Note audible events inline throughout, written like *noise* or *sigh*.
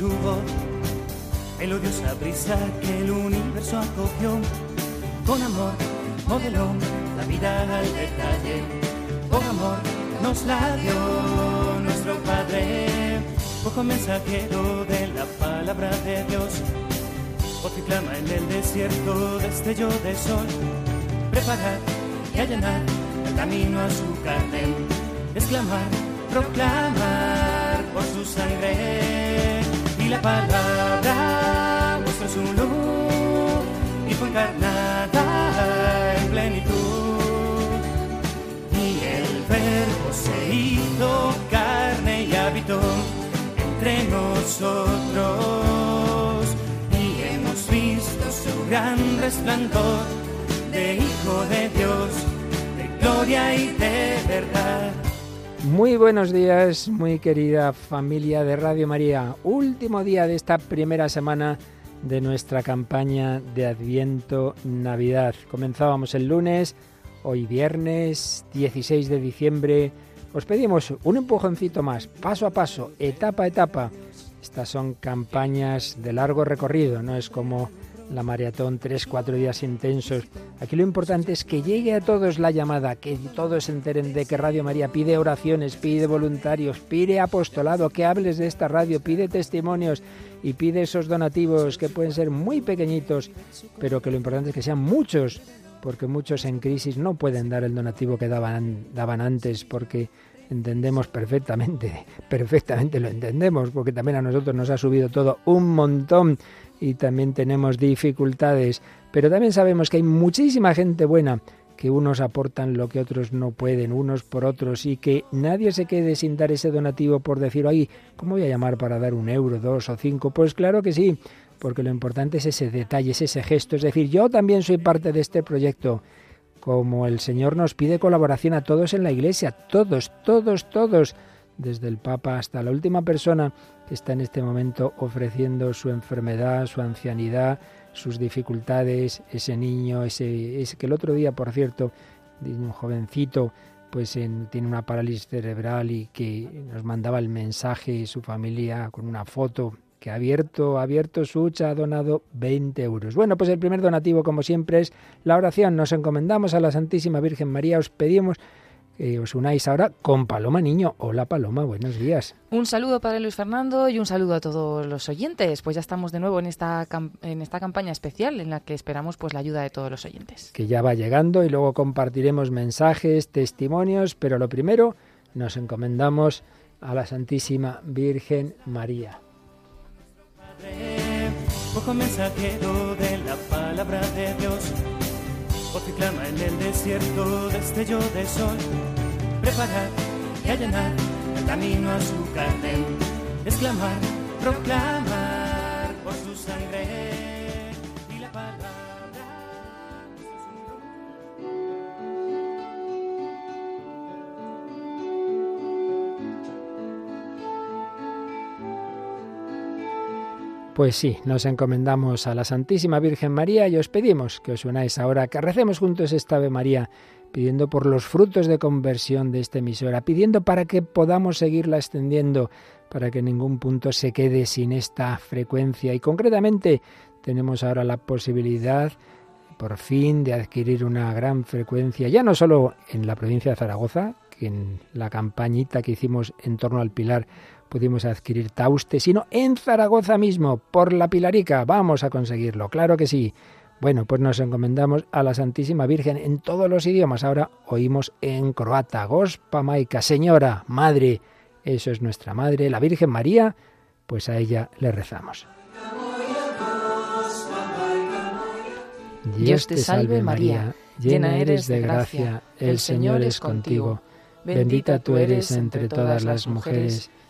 su voz, melodiosa brisa que el universo acogió, con amor modeló la vida al detalle, con amor nos la dio nuestro Padre, poco mensajero de la palabra de Dios, voz que clama en el desierto, destello de sol, preparar y allanar el camino a su carne, exclamar, proclamar por su sangre la palabra muestra su luz fue encarnada en plenitud y el verbo se hizo carne y habitó entre nosotros y hemos visto su gran resplandor de Hijo de Dios, de gloria y de verdad. Muy buenos días, muy querida familia de Radio María. Último día de esta primera semana de nuestra campaña de Adviento Navidad. Comenzábamos el lunes, hoy viernes 16 de diciembre. Os pedimos un empujoncito más, paso a paso, etapa a etapa. Estas son campañas de largo recorrido, no es como la maratón, tres, cuatro días intensos. Aquí lo importante es que llegue a todos la llamada, que todos se enteren de que Radio María pide oraciones, pide voluntarios, pide apostolado, que hables de esta radio, pide testimonios y pide esos donativos que pueden ser muy pequeñitos, pero que lo importante es que sean muchos, porque muchos en crisis no pueden dar el donativo que daban, daban antes, porque entendemos perfectamente, *laughs* perfectamente lo entendemos, porque también a nosotros nos ha subido todo un montón y también tenemos dificultades, pero también sabemos que hay muchísima gente buena que unos aportan lo que otros no pueden, unos por otros, y que nadie se quede sin dar ese donativo por decir, ay, ¿cómo voy a llamar para dar un euro, dos o cinco? Pues claro que sí, porque lo importante es ese detalle, es ese gesto, es decir, yo también soy parte de este proyecto, como el Señor nos pide colaboración a todos en la Iglesia, todos, todos, todos, desde el Papa hasta la última persona que está en este momento ofreciendo su enfermedad, su ancianidad, sus dificultades, ese niño, ese, que el otro día, por cierto, un jovencito, pues tiene una parálisis cerebral y que nos mandaba el mensaje su familia con una foto que ha abierto, ha abierto su hucha, ha donado 20 euros. Bueno, pues el primer donativo, como siempre, es la oración. Nos encomendamos a la Santísima Virgen María, os pedimos que os unáis ahora con Paloma Niño. Hola Paloma, buenos días. Un saludo para Luis Fernando y un saludo a todos los oyentes. Pues ya estamos de nuevo en esta, en esta campaña especial en la que esperamos pues la ayuda de todos los oyentes. Que ya va llegando y luego compartiremos mensajes, testimonios, pero lo primero nos encomendamos a la Santísima Virgen María. Ojo mensajero de la palabra de Dios voz que clama en el desierto, destello de sol. Preparar y allanar el camino a su carne, exclamar, proclamar por su sangre Pues sí, nos encomendamos a la Santísima Virgen María y os pedimos que os unáis ahora, que recemos juntos esta Ave María, pidiendo por los frutos de conversión de esta emisora, pidiendo para que podamos seguirla extendiendo, para que ningún punto se quede sin esta frecuencia. Y concretamente tenemos ahora la posibilidad, por fin, de adquirir una gran frecuencia, ya no solo en la provincia de Zaragoza, que en la campañita que hicimos en torno al Pilar, pudimos adquirir Tauste, sino en Zaragoza mismo, por la Pilarica. Vamos a conseguirlo, claro que sí. Bueno, pues nos encomendamos a la Santísima Virgen en todos los idiomas. Ahora oímos en croata, Gospa Maica, Señora, Madre, eso es nuestra Madre, la Virgen María, pues a ella le rezamos. Dios te salve María, llena eres de gracia, el Señor es contigo. Bendita tú eres entre todas las mujeres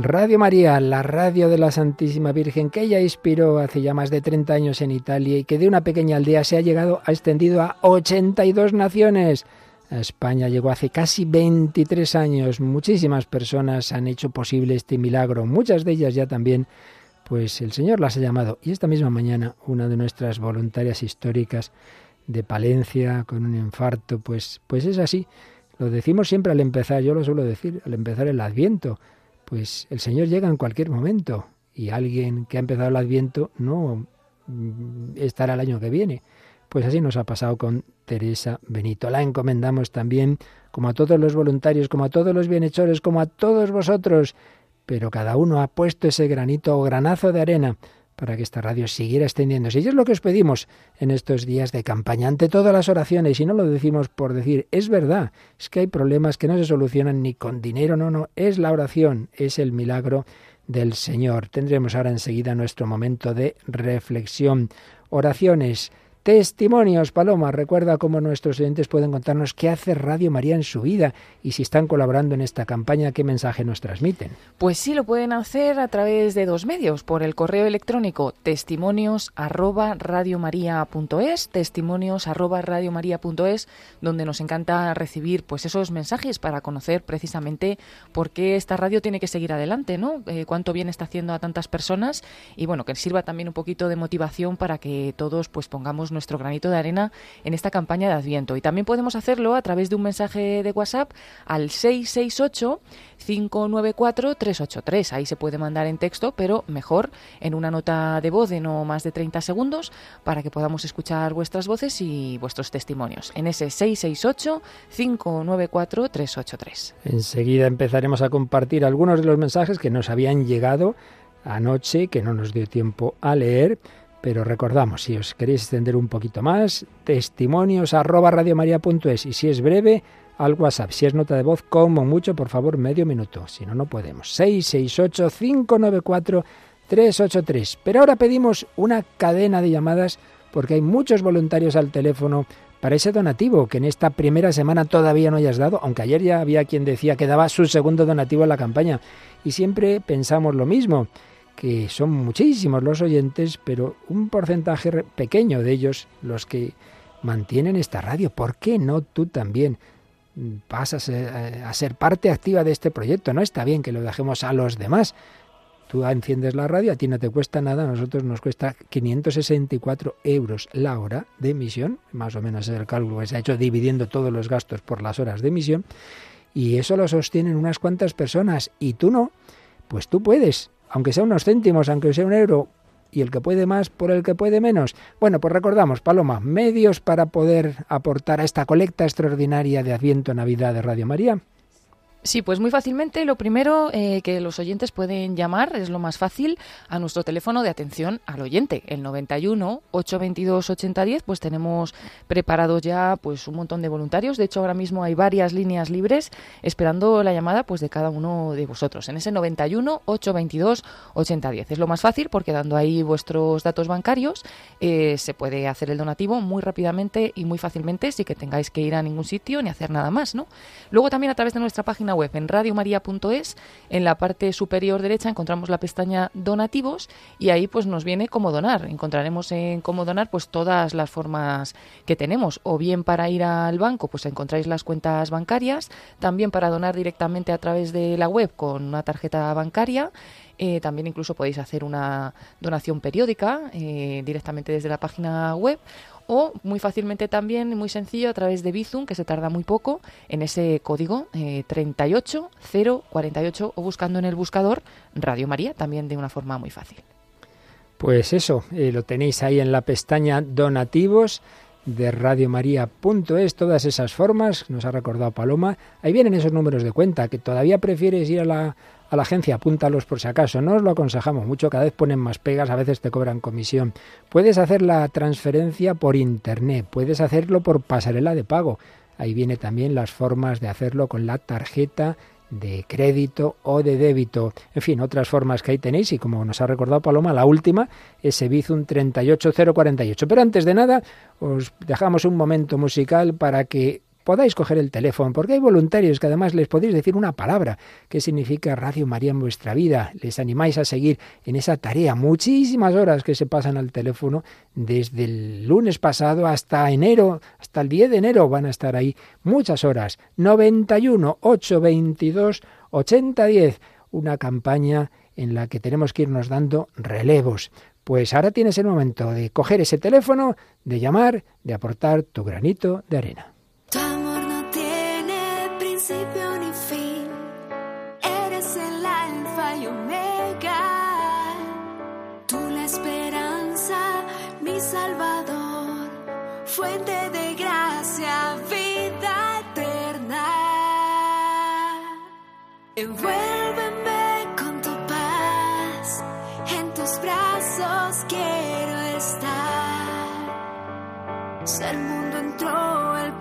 Radio María, la radio de la Santísima Virgen, que ella inspiró hace ya más de 30 años en Italia y que de una pequeña aldea se ha llegado, ha extendido a 82 naciones. España llegó hace casi 23 años. Muchísimas personas han hecho posible este milagro, muchas de ellas ya también, pues el Señor las ha llamado. Y esta misma mañana, una de nuestras voluntarias históricas de Palencia con un infarto, pues, pues es así. Lo decimos siempre al empezar, yo lo suelo decir, al empezar el Adviento pues el Señor llega en cualquier momento y alguien que ha empezado el Adviento no mm, estará el año que viene. Pues así nos ha pasado con Teresa Benito. La encomendamos también, como a todos los voluntarios, como a todos los bienhechores, como a todos vosotros. Pero cada uno ha puesto ese granito o granazo de arena para que esta radio siguiera extendiéndose. Y es lo que os pedimos en estos días de campaña, ante todas las oraciones, y no lo decimos por decir, es verdad, es que hay problemas que no se solucionan ni con dinero, no, no, es la oración, es el milagro del Señor. Tendremos ahora enseguida nuestro momento de reflexión. Oraciones Testimonios, Paloma. Recuerda cómo nuestros oyentes pueden contarnos qué hace Radio María en su vida y si están colaborando en esta campaña, qué mensaje nos transmiten. Pues sí, lo pueden hacer a través de dos medios, por el correo electrónico testimonios arroba testimonios arroba donde nos encanta recibir pues esos mensajes para conocer precisamente por qué esta radio tiene que seguir adelante, ¿no? Eh, cuánto bien está haciendo a tantas personas y bueno, que sirva también un poquito de motivación para que todos pues pongamos nuestro granito de arena en esta campaña de Adviento. Y también podemos hacerlo a través de un mensaje de WhatsApp al 668 594 383. Ahí se puede mandar en texto, pero mejor en una nota de voz de no más de 30 segundos para que podamos escuchar vuestras voces y vuestros testimonios. En ese 668 594 383. Enseguida empezaremos a compartir algunos de los mensajes que nos habían llegado anoche, que no nos dio tiempo a leer pero recordamos, si os queréis extender un poquito más, testimonios arroba radiomaria.es y si es breve, al WhatsApp. Si es nota de voz, como mucho, por favor, medio minuto. Si no, no podemos. 668-594-383. Pero ahora pedimos una cadena de llamadas porque hay muchos voluntarios al teléfono para ese donativo que en esta primera semana todavía no hayas dado, aunque ayer ya había quien decía que daba su segundo donativo en la campaña. Y siempre pensamos lo mismo que son muchísimos los oyentes, pero un porcentaje pequeño de ellos los que mantienen esta radio. ¿Por qué no tú también pasas a ser parte activa de este proyecto? No está bien que lo dejemos a los demás. Tú enciendes la radio, a ti no te cuesta nada, a nosotros nos cuesta 564 euros la hora de emisión, más o menos es el cálculo que se ha hecho dividiendo todos los gastos por las horas de emisión, y eso lo sostienen unas cuantas personas, y tú no, pues tú puedes aunque sea unos céntimos, aunque sea un euro, y el que puede más por el que puede menos. Bueno, pues recordamos, Paloma, medios para poder aportar a esta colecta extraordinaria de Adviento Navidad de Radio María. Sí, pues muy fácilmente. Lo primero eh, que los oyentes pueden llamar, es lo más fácil, a nuestro teléfono de atención al oyente, el 91 822 8010. Pues tenemos preparados ya pues un montón de voluntarios. De hecho, ahora mismo hay varias líneas libres esperando la llamada pues de cada uno de vosotros. En ese 91 822 8010 es lo más fácil porque dando ahí vuestros datos bancarios eh, se puede hacer el donativo muy rápidamente y muy fácilmente sin que tengáis que ir a ningún sitio ni hacer nada más, ¿no? Luego también a través de nuestra página web en radiomaria.es. En la parte superior derecha encontramos la pestaña donativos y ahí pues nos viene cómo donar. Encontraremos en cómo donar pues todas las formas que tenemos o bien para ir al banco pues encontráis las cuentas bancarias, también para donar directamente a través de la web con una tarjeta bancaria. Eh, también incluso podéis hacer una donación periódica eh, directamente desde la página web o muy fácilmente también, muy sencillo, a través de Bizum, que se tarda muy poco, en ese código eh, 38048 o buscando en el buscador Radio María, también de una forma muy fácil. Pues eso, eh, lo tenéis ahí en la pestaña donativos de radiomaria.es, todas esas formas, nos ha recordado Paloma, ahí vienen esos números de cuenta, que todavía prefieres ir a la a la agencia, apúntalos por si acaso. No os lo aconsejamos mucho, cada vez ponen más pegas, a veces te cobran comisión. Puedes hacer la transferencia por internet, puedes hacerlo por pasarela de pago. Ahí viene también las formas de hacerlo con la tarjeta de crédito o de débito. En fin, otras formas que ahí tenéis y como nos ha recordado Paloma, la última es Bizum 38048. Pero antes de nada, os dejamos un momento musical para que podáis coger el teléfono, porque hay voluntarios que además les podéis decir una palabra que significa Radio María en vuestra vida. Les animáis a seguir en esa tarea. Muchísimas horas que se pasan al teléfono desde el lunes pasado hasta enero, hasta el 10 de enero van a estar ahí muchas horas. 91 822 8010, una campaña en la que tenemos que irnos dando relevos. Pues ahora tienes el momento de coger ese teléfono, de llamar, de aportar tu granito de arena. Principio ni fin. Eres el alfa y omega. Tú la esperanza, mi salvador. Fuente de gracia, vida eterna. Envuélveme quiero estar. Si el mundo entró el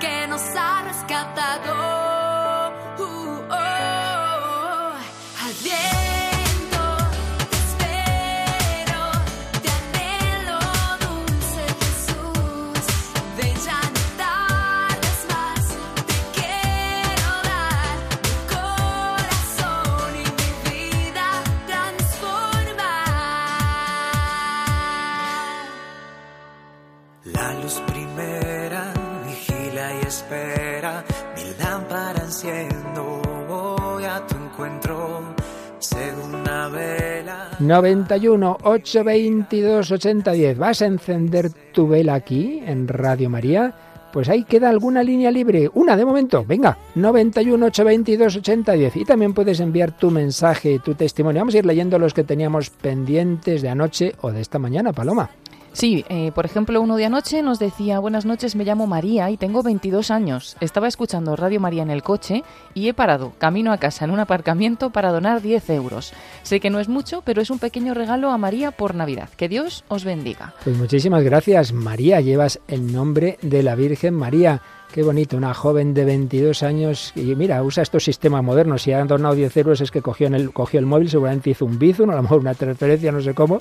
que nos ha rescatado. Enciendo, voy a tu encuentro, segunda vela. 91 822 8010. ¿Vas a encender tu vela aquí en Radio María? Pues ahí queda alguna línea libre, una de momento. Venga, 91 822 8010. Y también puedes enviar tu mensaje, tu testimonio. Vamos a ir leyendo los que teníamos pendientes de anoche o de esta mañana, Paloma. Sí, eh, por ejemplo, uno de anoche nos decía, buenas noches, me llamo María y tengo 22 años. Estaba escuchando Radio María en el coche y he parado, camino a casa, en un aparcamiento para donar 10 euros. Sé que no es mucho, pero es un pequeño regalo a María por Navidad. Que Dios os bendiga. Pues muchísimas gracias, María. Llevas el nombre de la Virgen María. Qué bonito, una joven de 22 años y mira, usa estos sistemas modernos. Si han donado 10 euros es que cogió, en el, cogió el móvil, seguramente hizo un bizum, a lo mejor una transferencia, no sé cómo.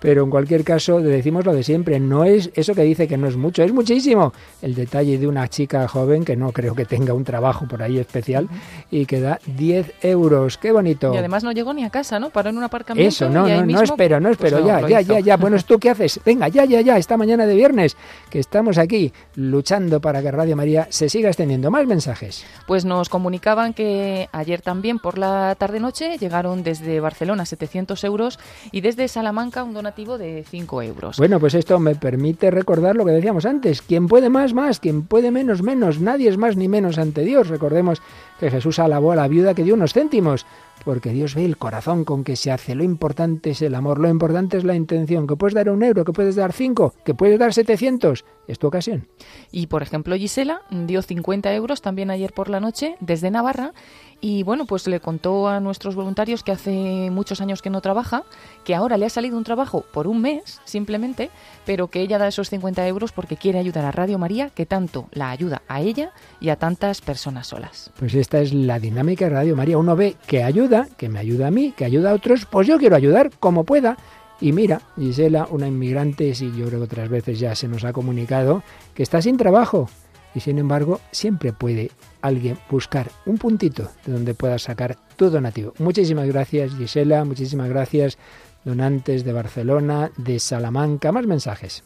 Pero en cualquier caso, decimos lo de siempre, no es eso que dice que no es mucho, es muchísimo. El detalle de una chica joven que no creo que tenga un trabajo por ahí especial y que da 10 euros. Qué bonito. Y además no llegó ni a casa, ¿no? Paró en un aparcamiento. Eso, no, no, no espero, no pues espero. ya, ya, ya, ya. Bueno, ¿tú qué haces? Venga, ya, ya, ya, esta mañana de viernes, que estamos aquí luchando para que Radio María se siga extendiendo. Más mensajes. Pues nos comunicaban que ayer también por la tarde-noche llegaron desde Barcelona 700 euros y desde Salamanca un donativo de 5 euros. Bueno, pues esto me permite recordar lo que decíamos antes. Quien puede más, más. Quien puede menos, menos. Nadie es más ni menos ante Dios. Recordemos que Jesús alabó a la viuda que dio unos céntimos porque Dios ve el corazón con que se hace. Lo importante es el amor, lo importante es la intención. Que puedes dar un euro, que puedes dar cinco, que puedes dar setecientos. Es tu ocasión. Y por ejemplo, Gisela dio 50 euros también ayer por la noche desde Navarra y bueno, pues le contó a nuestros voluntarios que hace muchos años que no trabaja, que ahora le ha salido un trabajo por un mes simplemente, pero que ella da esos 50 euros porque quiere ayudar a Radio María, que tanto la ayuda a ella y a tantas personas solas. Pues esta es la dinámica de Radio María. Uno ve que ayuda, que me ayuda a mí, que ayuda a otros, pues yo quiero ayudar como pueda. Y mira, Gisela, una inmigrante, si yo creo que otras veces ya se nos ha comunicado, que está sin trabajo y sin embargo siempre puede alguien buscar un puntito de donde pueda sacar tu donativo. Muchísimas gracias Gisela, muchísimas gracias donantes de Barcelona, de Salamanca, más mensajes.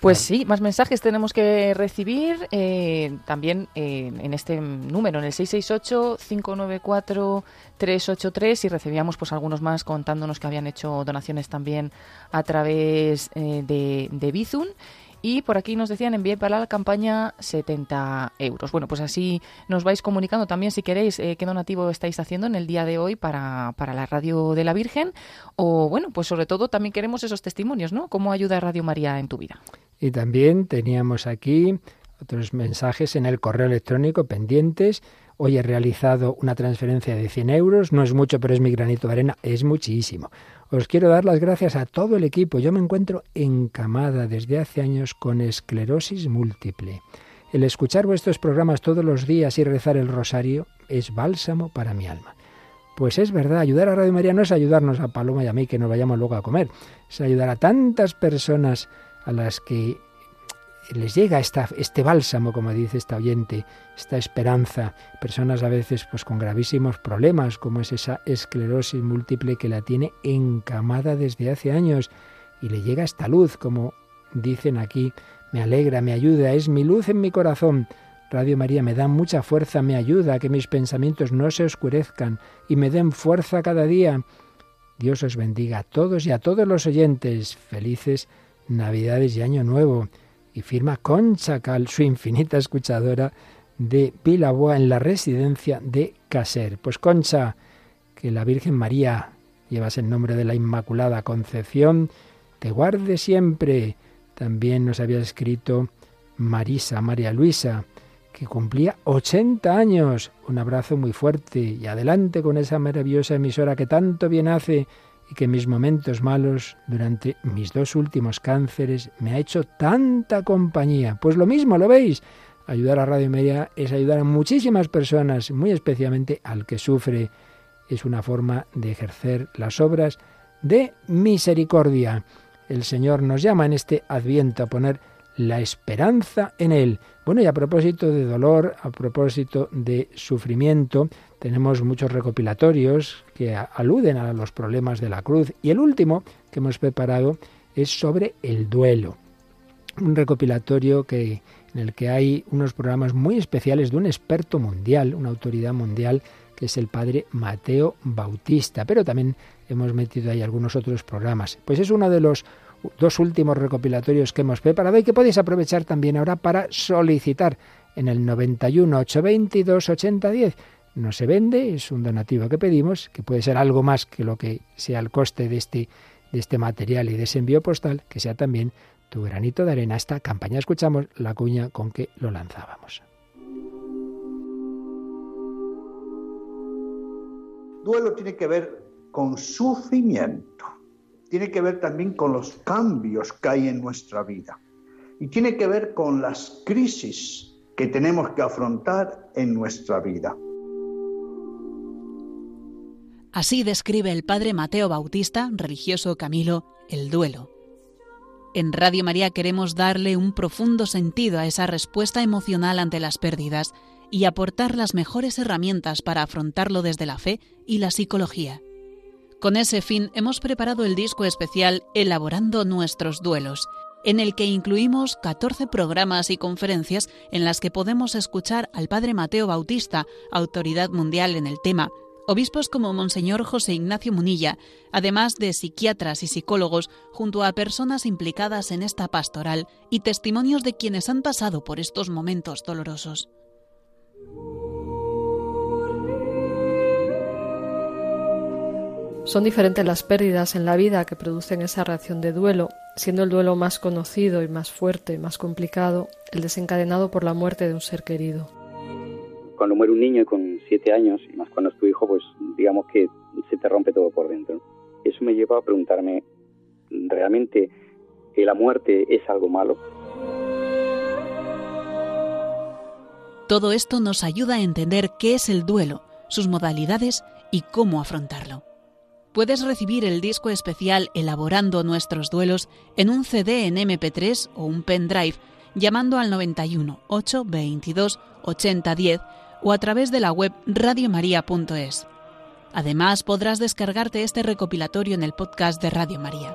Pues sí, más mensajes tenemos que recibir eh, también eh, en este número, en el 668-594-383 y recibíamos pues algunos más contándonos que habían hecho donaciones también a través eh, de, de Bizum y por aquí nos decían enviar para la campaña 70 euros. Bueno, pues así nos vais comunicando también si queréis eh, qué donativo estáis haciendo en el día de hoy para, para la Radio de la Virgen. O bueno, pues sobre todo también queremos esos testimonios, ¿no? ¿Cómo ayuda Radio María en tu vida? Y también teníamos aquí otros mensajes en el correo electrónico pendientes. Hoy he realizado una transferencia de 100 euros. No es mucho, pero es mi granito de arena. Es muchísimo. Os quiero dar las gracias a todo el equipo. Yo me encuentro encamada desde hace años con esclerosis múltiple. El escuchar vuestros programas todos los días y rezar el rosario es bálsamo para mi alma. Pues es verdad, ayudar a Radio María no es ayudarnos a Paloma y a mí que nos vayamos luego a comer, es ayudar a tantas personas a las que les llega esta, este bálsamo, como dice esta oyente, esta esperanza. Personas a veces pues con gravísimos problemas, como es esa esclerosis múltiple que la tiene encamada desde hace años y le llega esta luz, como dicen aquí, me alegra, me ayuda, es mi luz en mi corazón. Radio María me da mucha fuerza, me ayuda a que mis pensamientos no se oscurezcan y me den fuerza cada día. Dios os bendiga a todos y a todos los oyentes. Felices Navidades y Año Nuevo y firma Concha Cal, su infinita escuchadora de Pilaboa en la residencia de Caser. Pues Concha, que la Virgen María, llevas el nombre de la Inmaculada Concepción, te guarde siempre. También nos había escrito Marisa, María Luisa, que cumplía 80 años. Un abrazo muy fuerte y adelante con esa maravillosa emisora que tanto bien hace y que mis momentos malos, durante mis dos últimos cánceres, me ha hecho tanta compañía. Pues lo mismo, ¿lo veis? Ayudar a Radio Media es ayudar a muchísimas personas, muy especialmente al que sufre. Es una forma de ejercer las obras de misericordia. El Señor nos llama en este adviento a poner la esperanza en Él. Bueno, y a propósito de dolor, a propósito de sufrimiento, tenemos muchos recopilatorios que aluden a los problemas de la cruz. Y el último que hemos preparado es sobre el duelo. Un recopilatorio que, en el que hay unos programas muy especiales de un experto mundial, una autoridad mundial, que es el padre Mateo Bautista. Pero también hemos metido ahí algunos otros programas. Pues es uno de los dos últimos recopilatorios que hemos preparado y que podéis aprovechar también ahora para solicitar en el 91 822 8010. No se vende, es un donativo que pedimos, que puede ser algo más que lo que sea el coste de este, de este material y de ese envío postal, que sea también tu granito de arena. Esta campaña escuchamos la cuña con que lo lanzábamos. Duelo tiene que ver con sufrimiento tiene que ver también con los cambios que hay en nuestra vida y tiene que ver con las crisis que tenemos que afrontar en nuestra vida. Así describe el padre Mateo Bautista, religioso Camilo, el duelo. En Radio María queremos darle un profundo sentido a esa respuesta emocional ante las pérdidas y aportar las mejores herramientas para afrontarlo desde la fe y la psicología. Con ese fin hemos preparado el disco especial Elaborando nuestros duelos, en el que incluimos 14 programas y conferencias en las que podemos escuchar al Padre Mateo Bautista, autoridad mundial en el tema, obispos como Monseñor José Ignacio Munilla, además de psiquiatras y psicólogos, junto a personas implicadas en esta pastoral y testimonios de quienes han pasado por estos momentos dolorosos. Son diferentes las pérdidas en la vida que producen esa reacción de duelo, siendo el duelo más conocido y más fuerte, más complicado, el desencadenado por la muerte de un ser querido. Cuando muere un niño con siete años, y más cuando es tu hijo, pues digamos que se te rompe todo por dentro. Eso me lleva a preguntarme, ¿realmente la muerte es algo malo? Todo esto nos ayuda a entender qué es el duelo, sus modalidades y cómo afrontarlo puedes recibir el disco especial Elaborando nuestros duelos en un CD en MP3 o un pendrive llamando al 91 822 8010 o a través de la web radiomaria.es. Además, podrás descargarte este recopilatorio en el podcast de Radio María.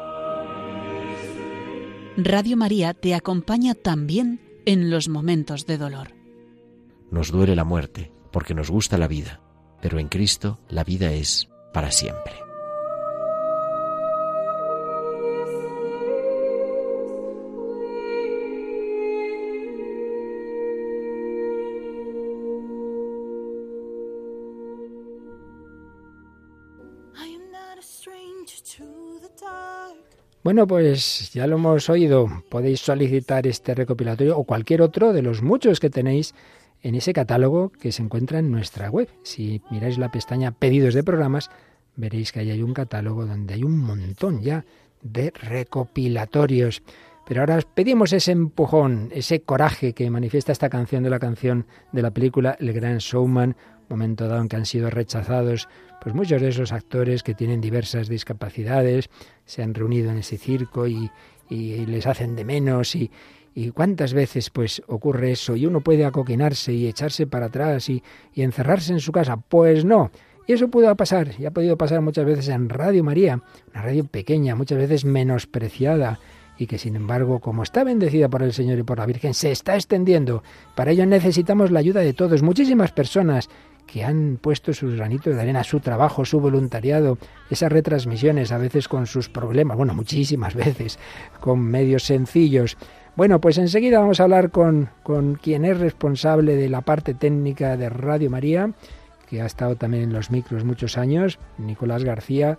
Radio María te acompaña también en los momentos de dolor. Nos duele la muerte porque nos gusta la vida, pero en Cristo la vida es para siempre. Bueno, pues ya lo hemos oído. Podéis solicitar este recopilatorio o cualquier otro de los muchos que tenéis en ese catálogo que se encuentra en nuestra web. Si miráis la pestaña Pedidos de programas, veréis que ahí hay un catálogo donde hay un montón ya de recopilatorios. Pero ahora os pedimos ese empujón, ese coraje que manifiesta esta canción de la canción de la película El Gran Showman, momento dado en que han sido rechazados pues muchos de esos actores que tienen diversas discapacidades se han reunido en ese circo y, les hacen de menos y, Y cuántas veces pues ocurre eso y uno puede acoquinarse y echarse para atrás y, y encerrarse en su casa. Pues no. Y eso pudo pasar, y ha podido pasar muchas veces en Radio María, una radio pequeña, muchas veces menospreciada, y que sin embargo, como está bendecida por el Señor y por la Virgen, se está extendiendo. Para ello necesitamos la ayuda de todos, muchísimas personas que han puesto sus granitos de arena, su trabajo, su voluntariado, esas retransmisiones, a veces con sus problemas, bueno, muchísimas *laughs* veces, con medios sencillos. Bueno, pues enseguida vamos a hablar con, con quien es responsable de la parte técnica de Radio María, que ha estado también en los micros muchos años, Nicolás García.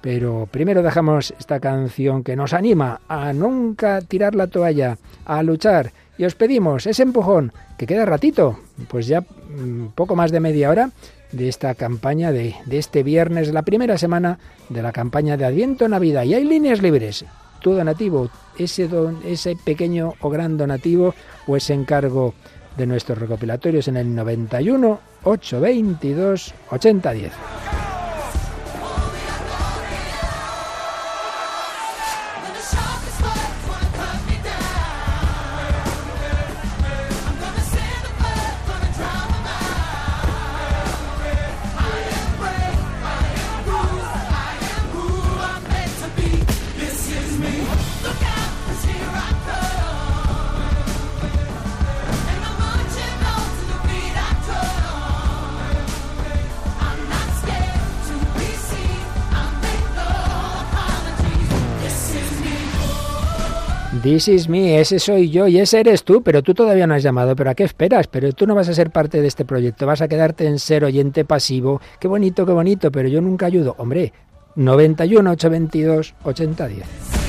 Pero primero dejamos esta canción que nos anima a nunca tirar la toalla, a luchar. Y os pedimos ese empujón, que queda ratito, pues ya mm, poco más de media hora de esta campaña de, este viernes, la primera semana de la campaña de Adviento Navidad. Y hay líneas libres. Tu donativo, ese, don, ese pequeño o gran donativo o ese encargo de nuestros recopilatorios en el 91 822 8010. This is me, ese soy yo y ese eres tú, pero tú todavía no has llamado, pero ¿a qué esperas? Pero tú no vas a ser parte de este proyecto, vas a quedarte en ser oyente pasivo. Qué bonito, qué bonito, pero yo nunca ayudo. Hombre, 91 822 8010.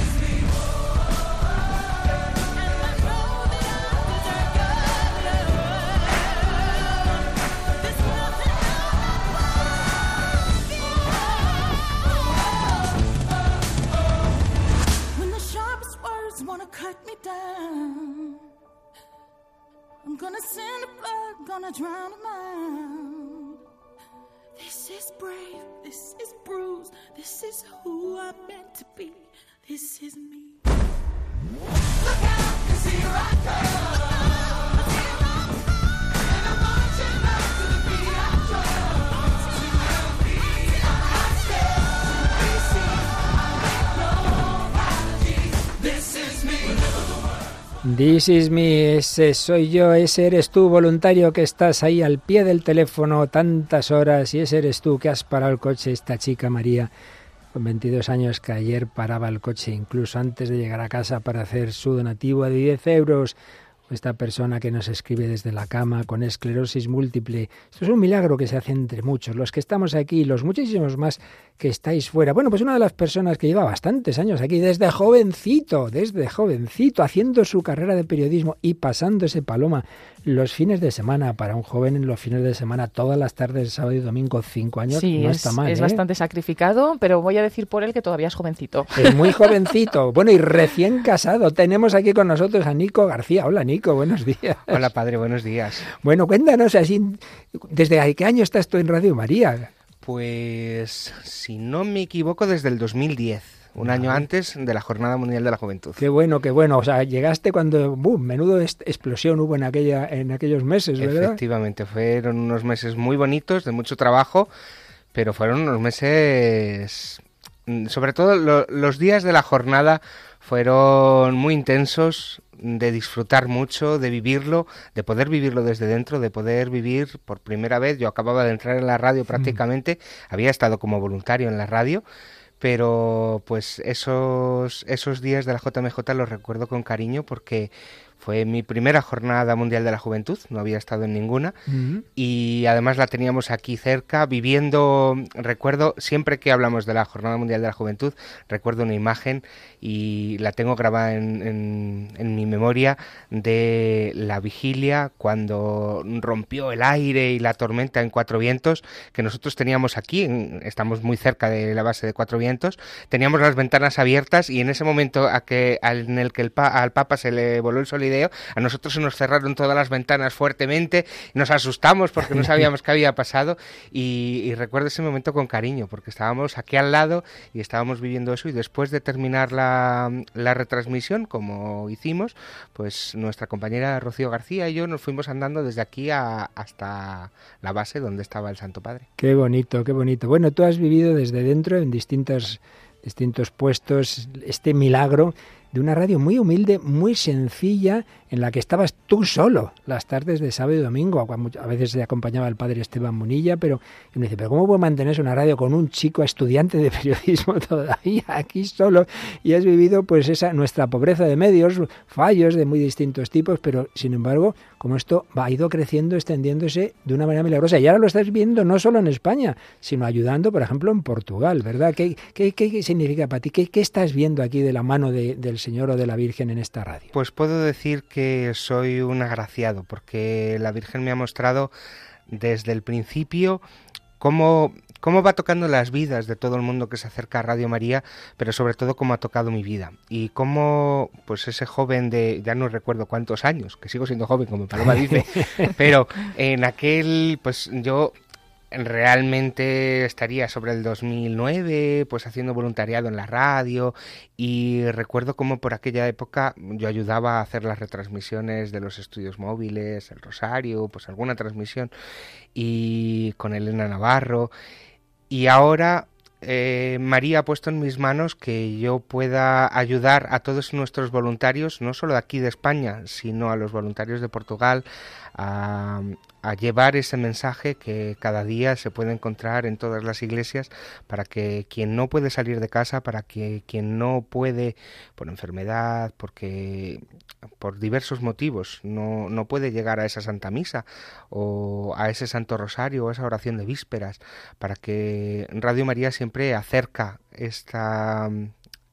This is me, ese soy yo, ese eres tú, voluntario que estás ahí al pie del teléfono tantas horas y ese eres tú que has parado el coche, esta chica María, con 22 años que ayer paraba el coche incluso antes de llegar a casa para hacer su donativo de 10 euros esta persona que nos escribe desde la cama con esclerosis múltiple. Esto es un milagro que se hace entre muchos, los que estamos aquí los muchísimos más que estáis fuera. Bueno, pues una de las personas que lleva bastantes años aquí, desde jovencito, desde jovencito, haciendo su carrera de periodismo y pasándose paloma los fines de semana, para un joven en los fines de semana, todas las tardes, sábado y domingo, cinco años, sí, no es, está mal. Es ¿eh? bastante sacrificado, pero voy a decir por él que todavía es jovencito. Es muy jovencito. *laughs* Bueno, y recién casado. Tenemos aquí con nosotros a Nico García. Hola, Nico, buenos días. Hola, padre, buenos días. Bueno, cuéntanos así, ¿desde qué año estás tú en Radio María? Pues, si no me equivoco, desde el 2010 un año antes de la Jornada Mundial de la Juventud. Qué bueno, qué bueno. O sea, llegaste cuando, ¡boom!, menudo explosión hubo en, aquella, en aquellos meses, ¿verdad? Efectivamente, fueron unos meses muy bonitos, de mucho trabajo, pero fueron unos meses, sobre todo lo, los días de la jornada fueron muy intensos, de disfrutar mucho, de vivirlo, de poder vivirlo desde dentro, de poder vivir por primera vez. Yo acababa de entrar en la radio prácticamente, mm. había estado como voluntario en la radio pero pues esos, esos días de la JMJ los recuerdo con cariño porque fue mi primera jornada mundial de la juventud, no había estado en ninguna uh -huh. y además la teníamos aquí cerca, viviendo, recuerdo, siempre que hablamos de la jornada mundial de la juventud, recuerdo una imagen y la tengo grabada en, en, en mi memoria de la vigilia cuando rompió el aire y la tormenta en Cuatro Vientos, que nosotros teníamos aquí, en, estamos muy cerca de la base de Cuatro Vientos, teníamos las ventanas abiertas y en ese momento a que, en el que el pa, al Papa se le voló el sol A nosotros se nos cerraron todas las ventanas fuertemente, nos asustamos porque no sabíamos qué había pasado y, recuerdo ese momento con cariño porque estábamos aquí al lado y estábamos viviendo eso y después de terminar la, la retransmisión, como hicimos, pues nuestra compañera Rocío García y yo nos fuimos andando desde aquí hasta la base donde estaba el Santo Padre. Qué bonito, qué bonito. Bueno, tú has vivido desde dentro en distintos, distintos puestos este milagro de una radio muy humilde, muy sencilla, en la que estabas tú solo las tardes de sábado y domingo. A veces se acompañaba el padre Esteban Munilla, pero me dice, pero ¿cómo puedo mantenerse una radio con un chico estudiante de periodismo *laughs* todavía aquí solo? Y has vivido pues esa nuestra pobreza de medios, fallos de muy distintos tipos, pero sin embargo, como esto ha ido creciendo, extendiéndose de una manera milagrosa. Y ahora lo estás viendo no solo en España, sino ayudando, por ejemplo, en Portugal, ¿verdad? ¿Qué, qué, significa para ti? ¿Qué, ¿Qué, estás viendo aquí de la mano del Señor o de la Virgen en esta radio? Pues puedo decir que soy un agraciado, porque la Virgen me ha mostrado desde el principio cómo, cómo va tocando las vidas de todo el mundo que se acerca a Radio María, pero sobre todo cómo ha tocado mi vida. Y cómo, pues ese joven de, ya no recuerdo cuántos años, que sigo siendo joven, como Paloma dice, *laughs* pero en aquel, pues yo realmente estaría sobre el 2009, pues haciendo voluntariado en la radio. Y recuerdo cómo por aquella época yo ayudaba a hacer las retransmisiones de los estudios móviles, el Rosario, pues alguna transmisión y con Elena Navarro. Y ahora eh, María ha puesto en mis manos que yo pueda ayudar a todos nuestros voluntarios, no solo de aquí de España, sino a los voluntarios de Portugal, a, llevar ese mensaje que cada día se puede encontrar en todas las iglesias para que quien no puede salir de casa, para que quien no puede por enfermedad, porque por diversos motivos no, no puede llegar a esa Santa Misa o a ese Santo Rosario o esa oración de vísperas, para que Radio María siempre acerca esta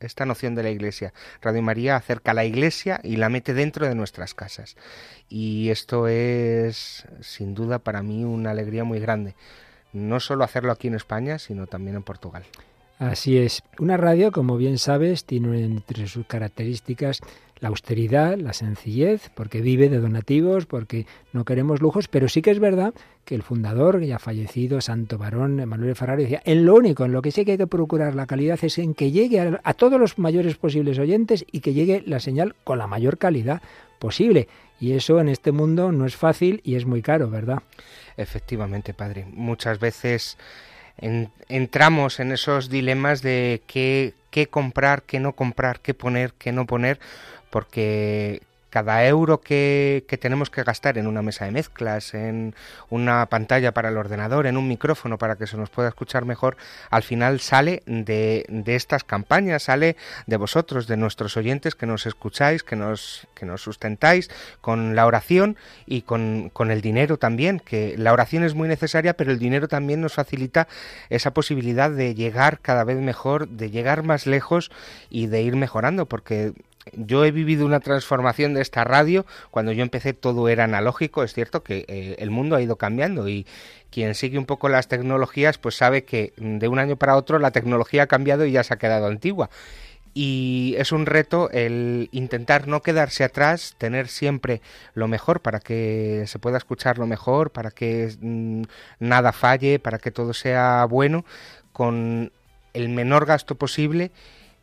esta noción de la Iglesia. Radio María acerca a la Iglesia y la mete dentro de nuestras casas. Y esto es, sin duda, para mí una alegría muy grande. No solo hacerlo aquí en España, sino también en Portugal. Así es. Una radio, como bien sabes, tiene entre sus características la austeridad, la sencillez, porque vive de donativos, porque no queremos lujos, pero sí que es verdad que el fundador, ya fallecido, santo varón, Manuel Ferrari, decía, en lo único, en lo que sí que hay que procurar la calidad es en que llegue a, todos los mayores posibles oyentes y que llegue la señal con la mayor calidad posible. Y eso en este mundo no es fácil y es muy caro, ¿verdad? Efectivamente, padre. Muchas veces entramos en esos dilemas de qué comprar, qué no comprar, qué poner, qué no poner, porque cada euro que, tenemos que gastar en una mesa de mezclas, en una pantalla para el ordenador, en un micrófono para que se nos pueda escuchar mejor, al final sale de, de estas campañas, sale de vosotros, de nuestros oyentes que nos escucháis, que nos, que nos sustentáis con la oración y con, con el dinero también, que la oración es muy necesaria, pero el dinero también nos facilita esa posibilidad de llegar cada vez mejor, de llegar más lejos y de ir mejorando, porque yo he vivido una transformación de esta radio. Cuando yo empecé todo era analógico. Es cierto que eh, el mundo ha ido cambiando y quien sigue un poco las tecnologías pues sabe que de un año para otro la tecnología ha cambiado y ya se ha quedado antigua. Y es un reto el intentar no quedarse atrás, tener siempre lo mejor para que se pueda escuchar lo mejor, para que mm, nada falle, para que todo sea bueno, con el menor gasto posible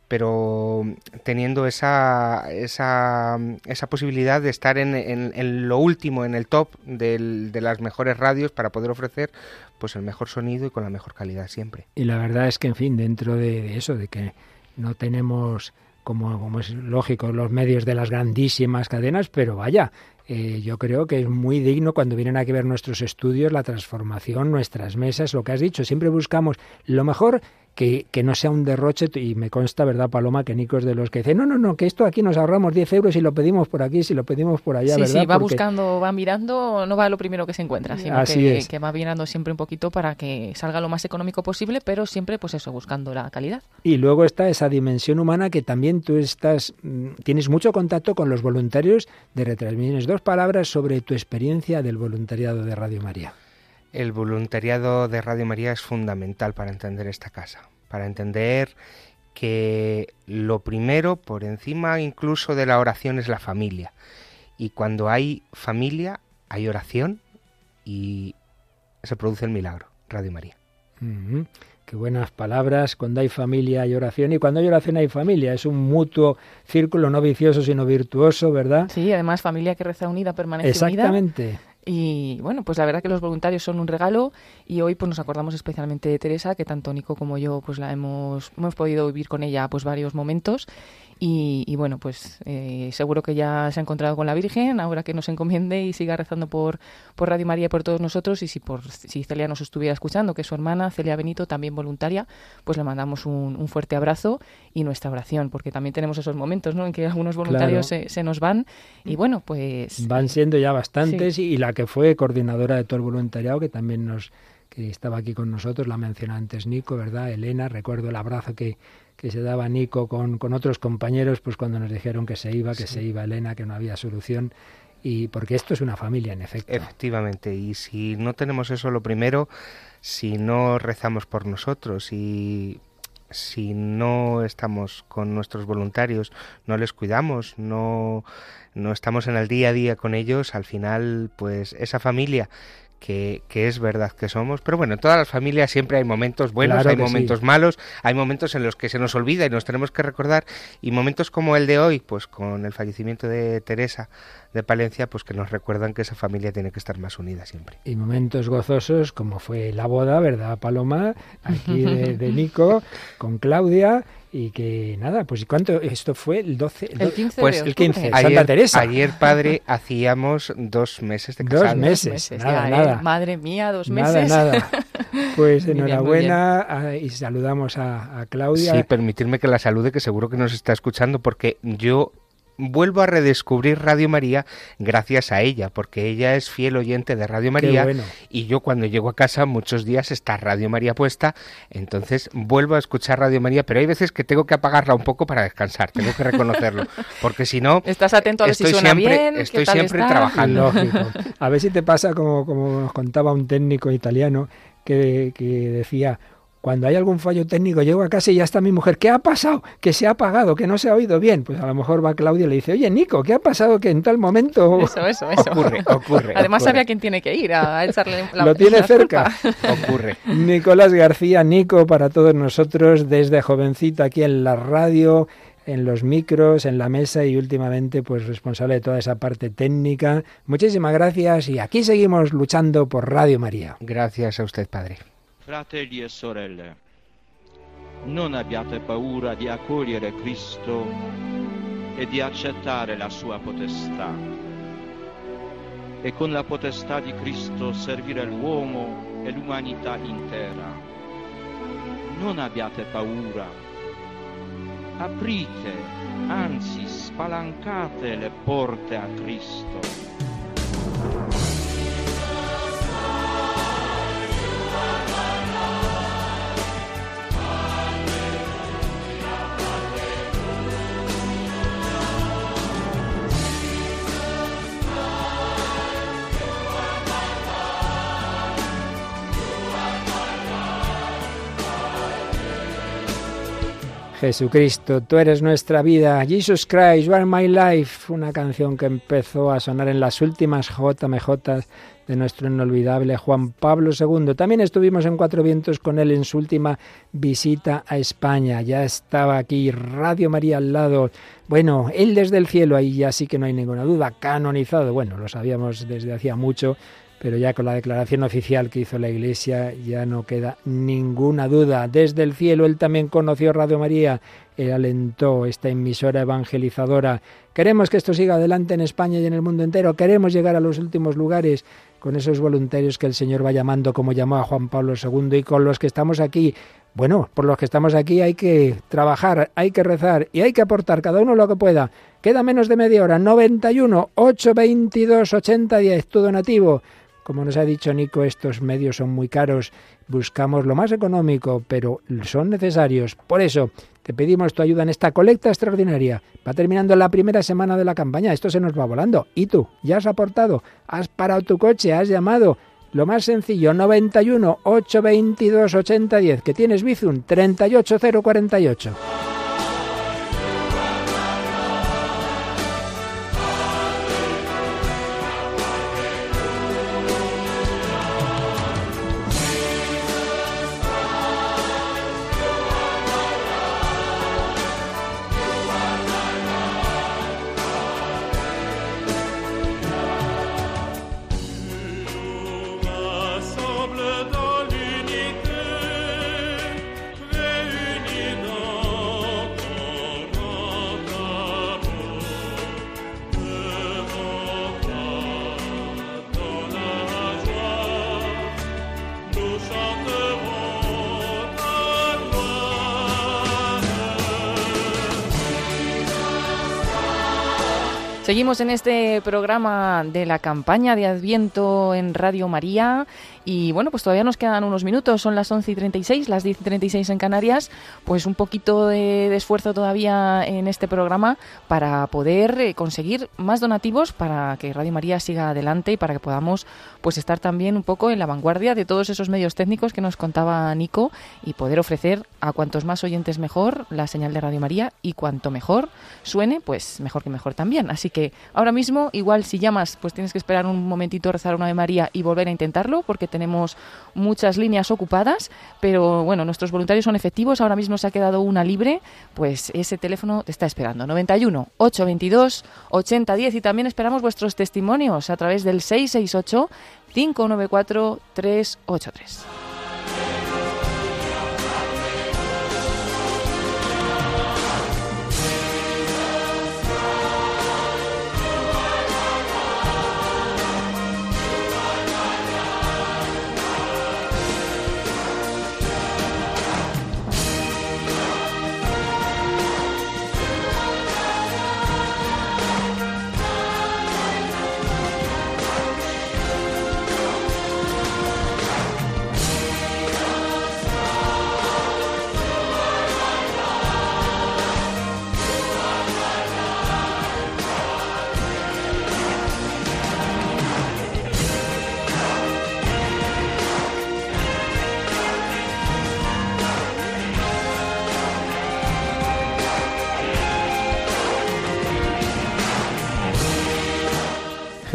pero teniendo esa, esa, esa posibilidad de estar en, en, lo último, en el top de las mejores radios para poder ofrecer pues el mejor sonido y con la mejor calidad siempre. Y la verdad es que, en fin, dentro de, eso, de que no tenemos, como, como es lógico, los medios de las grandísimas cadenas, pero vaya, eh, yo creo que es muy digno cuando vienen a ver nuestros estudios, la transformación, nuestras mesas, lo que has dicho. Siempre buscamos lo mejor que, no sea un derroche, y me consta, ¿verdad, Paloma, que Nico es de los que dice, no, no, no, que esto aquí nos ahorramos 10 euros y lo pedimos por aquí, si lo pedimos por allá, sí, ¿verdad? Sí, va buscando, va mirando, no va lo primero que se encuentra, sino que, que, va mirando siempre un poquito para que salga lo más económico posible, pero siempre, pues eso, buscando la calidad. Y luego está esa dimensión humana que también tú estás, mm, tienes mucho contacto con los voluntarios de retransmisiones. Dos palabras sobre tu experiencia del voluntariado de Radio María. El voluntariado de Radio María es fundamental para entender esta casa, para entender que lo primero, por encima incluso de la oración, es la familia. y cuando hay familia, hay oración y se produce el milagro. Radio María. Qué buenas palabras. Cuando hay familia hay oración y cuando hay oración hay familia. Es un mutuo círculo no vicioso sino virtuoso, ¿verdad? Sí, además familia que reza unida permanece Exactamente. unida. Y bueno, pues la verdad que los voluntarios son un regalo y hoy pues nos acordamos especialmente de Teresa, que tanto Nico como yo pues la hemos, hemos podido vivir con ella pues varios momentos y, bueno, pues eh, seguro que ya se ha encontrado con la Virgen, ahora que nos encomiende y siga rezando por, por Radio María y por todos nosotros. Y si, por, si Celia nos estuviera escuchando, que es su hermana, Celia Benito, también voluntaria, pues le mandamos un, fuerte abrazo y nuestra oración, porque también tenemos esos momentos ¿no? en que algunos voluntarios se, se, nos van. Y bueno, pues. Van siendo ya bastantes y la que fue coordinadora de todo el voluntariado, que también nos que estaba aquí con nosotros, la mencionó antes Nico, ¿verdad? Elena, recuerdo el abrazo que, que se daba Nico con, con otros compañeros, pues cuando nos dijeron que se iba, que se iba Elena, que no había solución. Y porque esto es una familia, en efecto. Efectivamente, y si no tenemos eso, lo primero, si no rezamos por nosotros y si no estamos con nuestros voluntarios, no les cuidamos, no, no estamos en el día a día con ellos, al final, pues esa familia que, es verdad que somos. Pero bueno, en todas las familias siempre hay momentos buenos, hay momentos malos, hay momentos en los que se nos olvida y nos tenemos que recordar. Y momentos como el de hoy, pues con el fallecimiento de Teresa de Palencia, pues que nos recuerdan que esa familia tiene que estar más unida siempre. Y momentos gozosos como fue la boda, ¿verdad, Paloma? Aquí de, de *laughs* Nico, con Claudia y que nada, pues ¿cuánto? Esto fue el 12, el, 15 pues el 15, ayer, Santa Teresa. Ayer, padre, hacíamos dos meses de casados. Dos meses, nada, nada. Madre mía, dos meses. Nada, nada. *laughs* Pues enhorabuena ah, y saludamos a, a Claudia. Sí, permitirme que la salude, que seguro que nos está escuchando, porque yo vuelvo a redescubrir Radio María gracias a ella, porque ella es fiel oyente de Radio María y yo cuando llego a casa muchos días está Radio María puesta, entonces vuelvo a escuchar Radio María, pero hay veces que tengo que apagarla un poco para descansar, tengo que reconocerlo, *laughs* porque si no estás atento a ver estoy si suena siempre, bien, estoy siempre trabajando. *laughs* A ver si te pasa como, como nos contaba un técnico italiano que, que decía cuando hay algún fallo técnico, llego a casa y ya está mi mujer. ¿Qué ha pasado? Que se ha apagado, que no se ha oído bien. Pues a lo mejor va Claudia y le dice, oye, Nico, ¿qué ha pasado que en tal momento... *laughs* Eso, eso, eso. Ocurre, ocurre. Además sabe a quién tiene que ir a echarle la *laughs* Lo tiene cerca. *laughs* ocurre. Nicolás García, Nico, para todos nosotros, desde jovencito aquí en la radio, en los micros, en la mesa y últimamente pues responsable de toda esa parte técnica. Muchísimas gracias y aquí seguimos luchando por Radio María. Gracias a usted, Padre. Fratelli e sorelle, non abbiate paura di accogliere Cristo e di accettare la sua potestà e con la potestà di Cristo servire l'uomo e l'umanità intera. Non abbiate paura, aprite, anzi spalancate le porte a Cristo. Jesucristo, tú eres nuestra vida. Jesus Christ, you are my life. Una canción que empezó a sonar en las últimas JMJ de nuestro inolvidable Juan Pablo II. También estuvimos en Cuatro Vientos con él en su última visita a España. Ya estaba aquí Radio María al lado. Bueno, él desde el cielo, ahí ya sí que no hay ninguna duda, canonizado. Bueno, lo sabíamos desde hacía mucho, pero ya con la declaración oficial que hizo la Iglesia ya no queda ninguna duda. Desde el cielo él también conoció Radio María, él alentó esta emisora evangelizadora. Queremos que esto siga adelante en España y en el mundo entero, queremos llegar a los últimos lugares con esos voluntarios que el Señor va llamando como llamó a Juan Pablo II y con los que estamos aquí. Bueno, por los que estamos aquí hay que trabajar, hay que rezar y hay que aportar cada uno lo que pueda. Queda menos de media hora, 91 822 8010, tu donativo. Como nos ha dicho Nico, estos medios son muy caros, buscamos lo más económico, pero son necesarios. Por eso, te pedimos tu ayuda en esta colecta extraordinaria. Va terminando la primera semana de la campaña, esto se nos va volando. ¿Y tú? ¿Ya has aportado? ¿Has parado tu coche? ¿Has llamado? Lo más sencillo, 91 822 8010, que tienes Bizum 38048. Seguimos en este programa de la campaña de Adviento en Radio María. Y bueno, pues todavía nos quedan unos minutos, son las 11 y 36, las 10 y 36 en Canarias, pues un poquito de, esfuerzo todavía en este programa para poder eh, conseguir más donativos para que Radio María siga adelante y para que podamos pues estar también un poco en la vanguardia de todos esos medios técnicos que nos contaba Nico y poder ofrecer a cuantos más oyentes mejor la señal de Radio María y cuanto mejor suene, pues mejor que mejor también. Así que ahora mismo, igual si llamas, pues tienes que esperar un momentito, rezar una de María y volver a intentarlo porque te tenemos muchas líneas ocupadas, pero bueno, nuestros voluntarios son efectivos, ahora mismo se ha quedado una libre, pues ese teléfono te está esperando. 91 822 8010 y también esperamos vuestros testimonios a través del 668 594 383.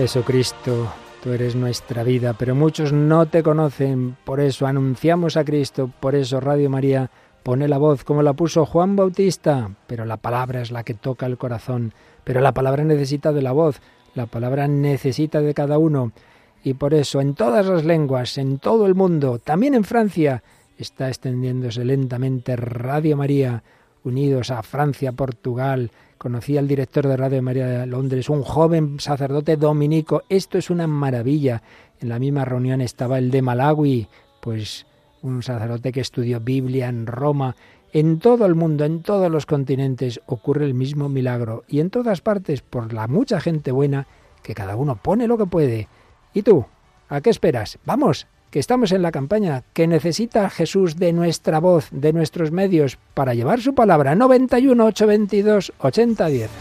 Jesucristo, tú eres nuestra vida, pero muchos no te conocen, por eso anunciamos a Cristo, por eso Radio María pone la voz como la puso Juan Bautista, pero la palabra es la que toca el corazón, pero la palabra necesita de la voz, la palabra necesita de cada uno, y por eso en todas las lenguas, en todo el mundo, también en Francia, está extendiéndose lentamente Radio María, unidos a Francia, Portugal, Conocí al director de Radio María de Londres, un joven sacerdote dominico. Esto es una maravilla. En la misma reunión estaba el de Malawi, pues un sacerdote que estudió Biblia en Roma. En todo el mundo, en todos los continentes, ocurre el mismo milagro. Y en todas partes, por la mucha gente buena, que cada uno pone lo que puede. ¿Y tú? ¿A qué esperas? Vamos, que estamos en la campaña, que necesita Jesús de nuestra voz, de nuestros medios, para llevar su palabra. 91 822 8010.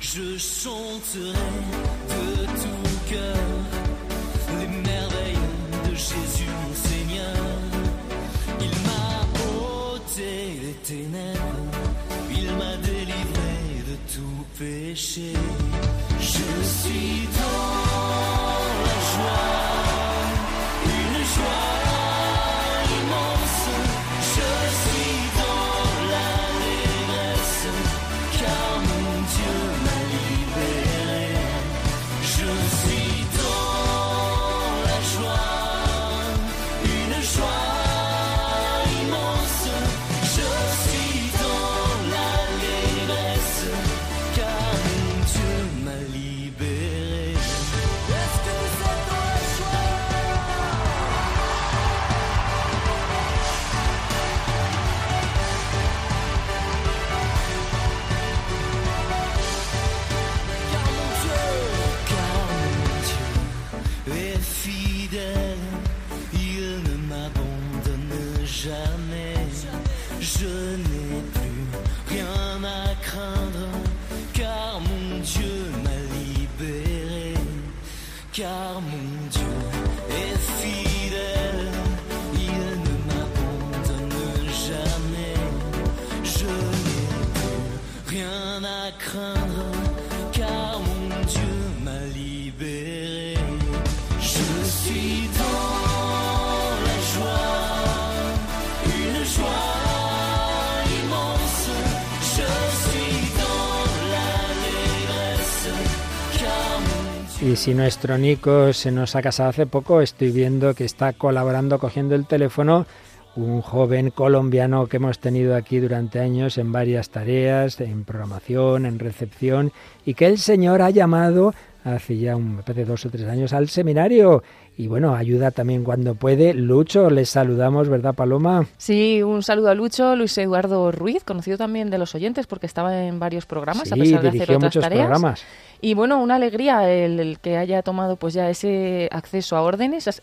Je chanterai de tout cœur. Il m'a délivré de tout péché. Je suis God. Y si nuestro Nico se nos ha casado hace poco, estoy viendo que está colaborando cogiendo el teléfono un joven colombiano que hemos tenido aquí durante años en varias tareas, en programación, en recepción, y que el Señor ha llamado hace ya un, de dos o tres años al seminario y bueno, ayuda también cuando puede. Lucho, les saludamos, ¿verdad, Paloma? Sí, un saludo a Lucho, Luis Eduardo Ruiz, conocido también de los oyentes porque estaba en varios programas sí, a pesar de hacer otras tareas. Programas. Y bueno, una alegría el, que haya tomado pues ya ese acceso a órdenes,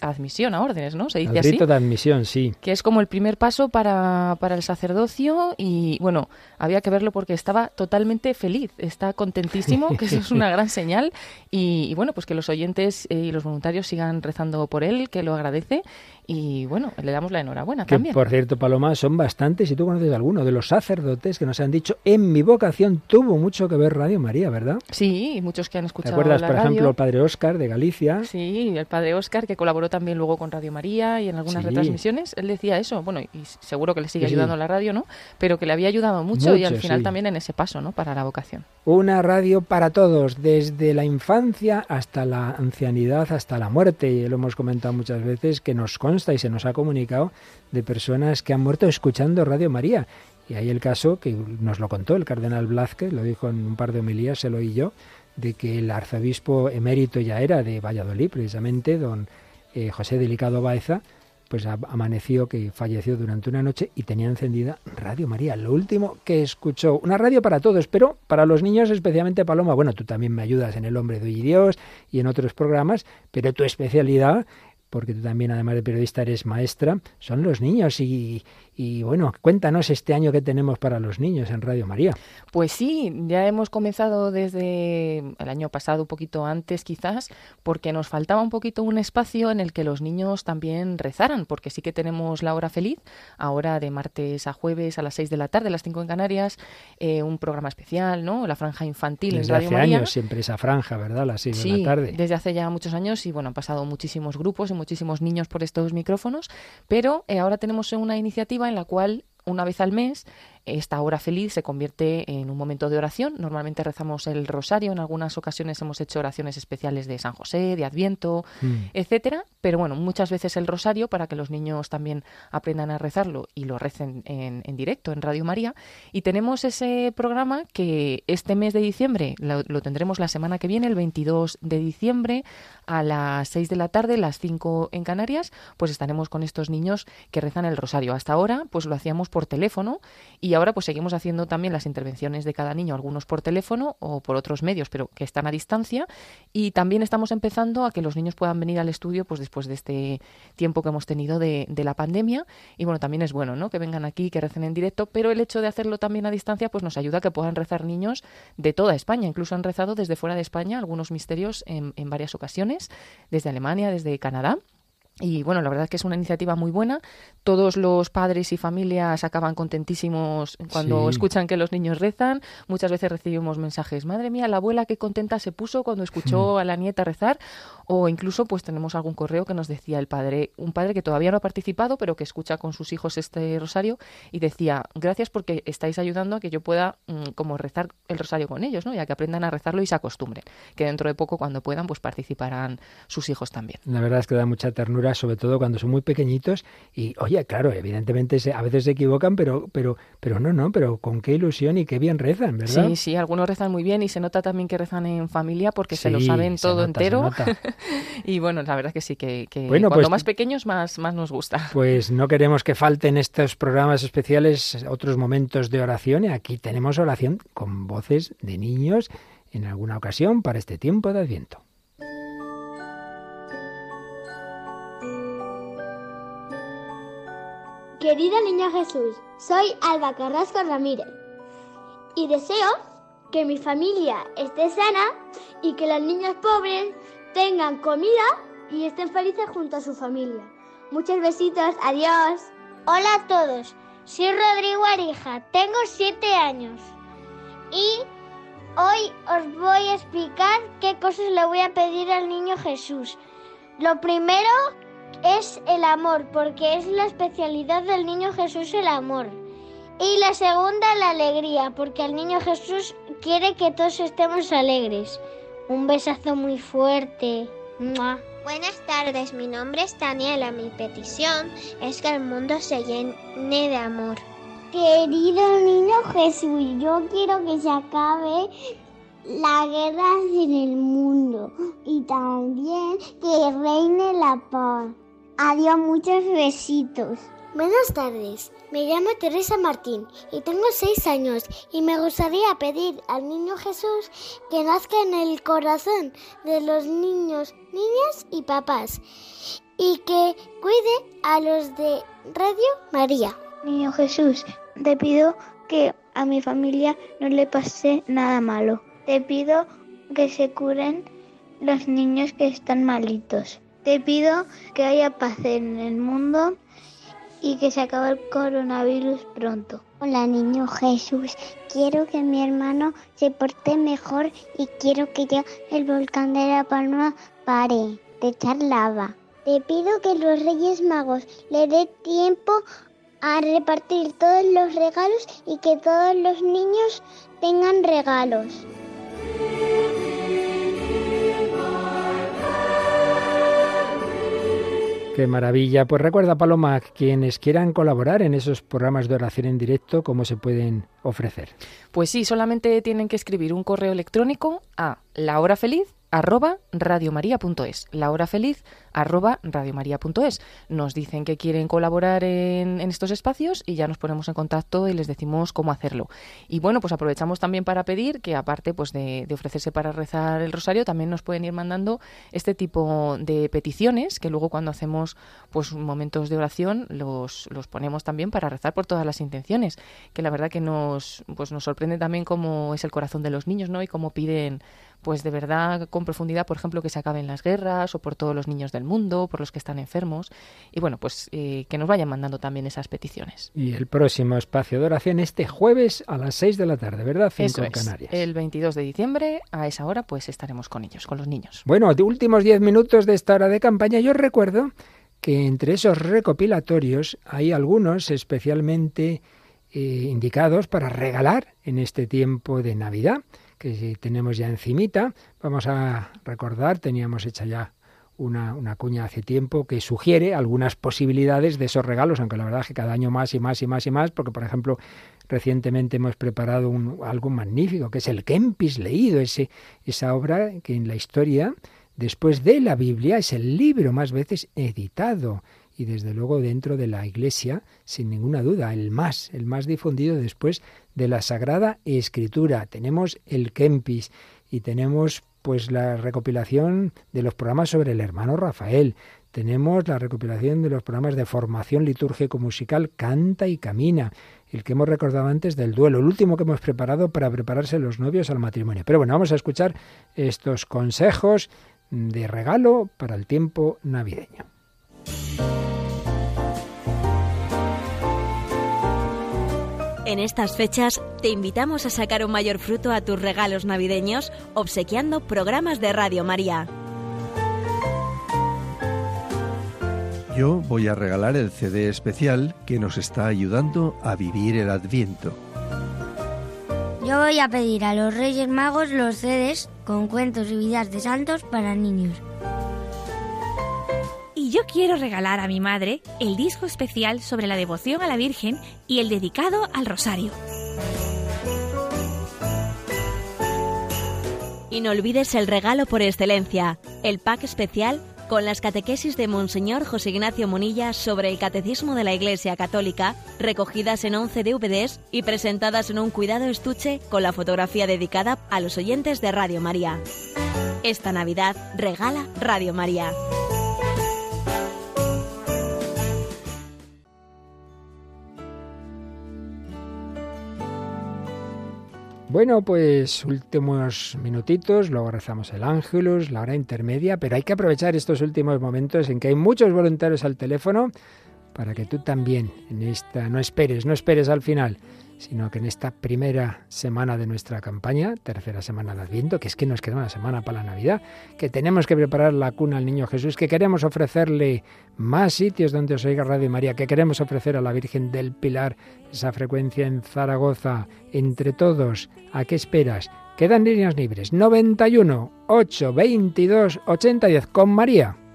admisión a órdenes, ¿no? Se dice el rito de admisión, sí. Que es como el primer paso para, para el sacerdocio y bueno, había que verlo porque estaba totalmente feliz, está contentísimo, que eso es una *laughs* gran señal y, bueno, pues que los oyentes y los voluntarios sigan rezando por él, que lo agradece y bueno, le damos la enhorabuena que, también. Por cierto, Paloma, son bastantes, y tú conoces alguno, de los sacerdotes que nos han dicho, en mi vocación tuvo mucho que ver Radio María, ¿verdad? Sí, muchos que han escuchado ¿Te acuerdas, la por radio? ejemplo, el padre Óscar de Galicia? Sí, el padre Óscar, que colaboró también luego con Radio María y en algunas Sí. retransmisiones, él decía eso, bueno, y seguro que le sigue Sí. ayudando a la radio, ¿no? Pero que le había ayudado mucho, y al final sí. también en ese paso, ¿no? Para la vocación. Una radio para todos, desde la infancia hasta la ancianidad, hasta la muerte. Y lo hemos comentado muchas veces, que nos consta y se nos ha comunicado de personas que han muerto escuchando Radio María. Y hay el caso que nos lo contó el cardenal Blázquez, lo dijo en un par de homilías, se lo oí yo, de que el arzobispo emérito ya era de Valladolid, precisamente, don eh, José Delicado Baeza, pues amaneció que falleció durante una noche y tenía encendida Radio María, lo último que escuchó. Una radio para todos, pero para los niños especialmente Paloma. Bueno, tú también me ayudas en El Hombre de Hoy y Dios y en otros programas, pero tu especialidad, porque tú también además de periodista eres maestra, son los niños y, y bueno, cuéntanos este año que tenemos para los niños en Radio María. Pues sí, ya hemos comenzado desde el año pasado, un poquito antes quizás, porque nos faltaba un poquito un espacio en el que los niños también rezaran, porque sí que tenemos la hora feliz, ahora de martes a jueves a las 6 de la tarde, las 5 en Canarias, eh, un programa especial, ¿no? La franja infantil Desde en Radio hace María. años siempre esa franja, ¿verdad? Las seis Sí, de la tarde. desde hace ya muchos años y bueno, han pasado muchísimos grupos y muchísimos niños por estos micrófonos, pero eh, ahora tenemos una iniciativa en la cual una vez al mes esta hora feliz se convierte en un momento de oración. Normalmente rezamos el rosario, en algunas ocasiones hemos hecho oraciones especiales de San José, de Adviento, Mm. etcétera, pero bueno, muchas veces el rosario para que los niños también aprendan a rezarlo y lo recen en, en directo en Radio María. Y tenemos ese programa que este mes de diciembre lo, lo tendremos la semana que viene, el 22 de diciembre, a las 6 de la tarde, las 5 en Canarias, pues estaremos con estos niños que rezan el rosario. Hasta ahora, pues lo hacíamos por teléfono y ahora pues seguimos haciendo también las intervenciones de cada niño, algunos por teléfono o por otros medios, pero que están a distancia. Y también estamos empezando a que los niños puedan venir al estudio pues después de este tiempo que hemos tenido de, la pandemia. Y bueno, también es bueno, ¿no? Que vengan aquí, que recen en directo, pero el hecho de hacerlo también a distancia pues nos ayuda a que puedan rezar niños de toda España. Incluso han rezado desde fuera de España algunos misterios en, en varias ocasiones, desde Alemania, desde Canadá. Y bueno, la verdad es que es una iniciativa muy buena. Todos los padres y familias acaban contentísimos cuando Sí. escuchan que los niños rezan. Muchas veces recibimos mensajes, madre mía, la abuela qué contenta se puso cuando escuchó a la nieta rezar. O incluso pues tenemos algún correo que nos decía el padre, un padre que todavía no ha participado, pero que escucha con sus hijos este rosario y decía, gracias porque estáis ayudando a que yo pueda mm, como rezar el rosario con ellos, ¿no? Ya que aprendan a rezarlo y se acostumbren. Que dentro de poco, cuando puedan, pues participarán sus hijos también. La verdad es que da mucha ternura, sobre todo cuando son muy pequeñitos. Y, oye, claro, evidentemente se- a veces se equivocan, pero, pero, pero no, no, pero con qué ilusión y qué bien rezan, ¿verdad? Sí, sí, algunos rezan muy bien y se nota también que rezan en familia porque se lo saben todo nota, entero. *laughs* y bueno, la verdad que sí, que, que Bueno, pues- más pequeños más, más nos gusta. Pues no queremos que falten estos programas especiales, otros momentos de oración. Y aquí tenemos oración con voces de niños en alguna ocasión para este tiempo de Adviento. Querido niño Jesús, soy Alba Carrasco Ramírez y deseo que mi familia esté sana y que los niños pobres tengan comida y estén felices junto a su familia. Muchos besitos, adiós. Hola a todos, soy Rodrigo Arija, tengo 7 años y hoy os voy a explicar qué cosas le voy a pedir al niño Jesús. Lo primero es el amor, porque es la especialidad del niño Jesús el amor. Y la segunda, la alegría, porque el niño Jesús quiere que todos estemos alegres. Un besazo muy fuerte. Buenas tardes, mi nombre es Daniela. Mi petición es que el mundo se llene de amor. Querido niño Jesús, yo quiero que se acabe la guerra en el mundo y también que reine la paz. Adiós, muchos besitos. Buenas tardes, me llamo Teresa Martín y tengo seis años y me gustaría pedir al niño Jesús que nazca en el corazón de los niños, niñas y papás y que cuide a los de Radio María. Niño Jesús, te pido que a mi familia no le pase nada malo. Te pido que se curen los niños que están malitos. Te pido que haya paz en el mundo y que se acabe el coronavirus pronto. Hola niño Jesús, quiero que mi hermano se porte mejor y quiero que ya el volcán de la Palma pare de echar lava. Te pido que los Reyes Magos le dé tiempo a repartir todos los regalos y que todos los niños tengan regalos. Qué maravilla. Pues recuerda, Paloma, quienes quieran colaborar en esos programas de oración en directo, ¿cómo se pueden ofrecer? Pues sí, solamente tienen que escribir un correo electrónico a la hora feliz arroba radiomaria.es. La hora feliz arroba radiomaria.es. Nos dicen que quieren colaborar en, estos espacios y ya nos ponemos en contacto y les decimos cómo hacerlo. Y bueno, pues aprovechamos también para pedir que aparte pues de, ofrecerse para rezar el rosario, también nos pueden ir mandando este tipo de peticiones que luego cuando hacemos pues momentos de oración los, los ponemos también para rezar por todas las intenciones, que la verdad que nos, pues nos sorprende también cómo es el corazón de los niños, ¿no? Y cómo piden pues de verdad con profundidad, por ejemplo, que se acaben las guerras o por todos los niños del mundo, por los que están enfermos. Y bueno, pues eh, que nos vayan mandando también esas peticiones. Y el próximo espacio de oración este jueves a las 6 de la tarde, ¿verdad? Eso es. Canarias. El 22 de diciembre, a esa hora, pues estaremos con ellos, con los niños. Bueno, de últimos 10 minutos de esta hora de campaña, yo recuerdo que entre esos recopilatorios hay algunos especialmente eh, indicados para regalar en este tiempo de Navidad que tenemos ya encimita. Vamos a recordar, teníamos hecha ya una, una, cuña hace tiempo que sugiere algunas posibilidades de esos regalos, aunque la verdad es que cada año más y más y más y más, porque por ejemplo recientemente hemos preparado un, algo magnífico, que es el Kempis leído, ese, esa obra que en la historia, después de la Biblia, es el libro más veces editado y desde luego dentro de la Iglesia, sin ninguna duda, el más, el más difundido después de la Sagrada Escritura. Tenemos el Kempis y tenemos pues la recopilación de los programas sobre el hermano Rafael. Tenemos la recopilación de los programas de formación litúrgico-musical Canta y Camina, el que hemos recordado antes del duelo, el último que hemos preparado para prepararse los novios al matrimonio. Pero bueno, vamos a escuchar estos consejos de regalo para el tiempo navideño. En estas fechas te invitamos a sacar un mayor fruto a tus regalos navideños obsequiando programas de Radio María. Yo voy a regalar el CD especial que nos está ayudando a vivir el Adviento. Yo voy a pedir a los Reyes Magos los CDs con cuentos y vidas de santos para niños yo quiero regalar a mi madre el disco especial sobre la devoción a la Virgen y el dedicado al Rosario. Y no olvides el regalo por excelencia, el pack especial con las catequesis de Monseñor José Ignacio Monilla sobre el Catecismo de la Iglesia Católica, recogidas en 11 DVDs y presentadas en un cuidado estuche con la fotografía dedicada a los oyentes de Radio María. Esta Navidad regala Radio María. Bueno, pues últimos minutitos, luego rezamos el ángelus, la hora intermedia, pero hay que aprovechar estos últimos momentos en que hay muchos voluntarios al teléfono para que tú también en esta no esperes, no esperes al final, sino que en esta primera semana de nuestra campaña, tercera semana de Adviento, que es que nos queda una semana para la Navidad, que tenemos que preparar la cuna al niño Jesús, que queremos ofrecerle más sitios donde os oiga Radio María, que queremos ofrecer a la Virgen del Pilar esa frecuencia en Zaragoza, entre todos, ¿a qué esperas? Quedan líneas libres. 91 8 22 80 10 con María.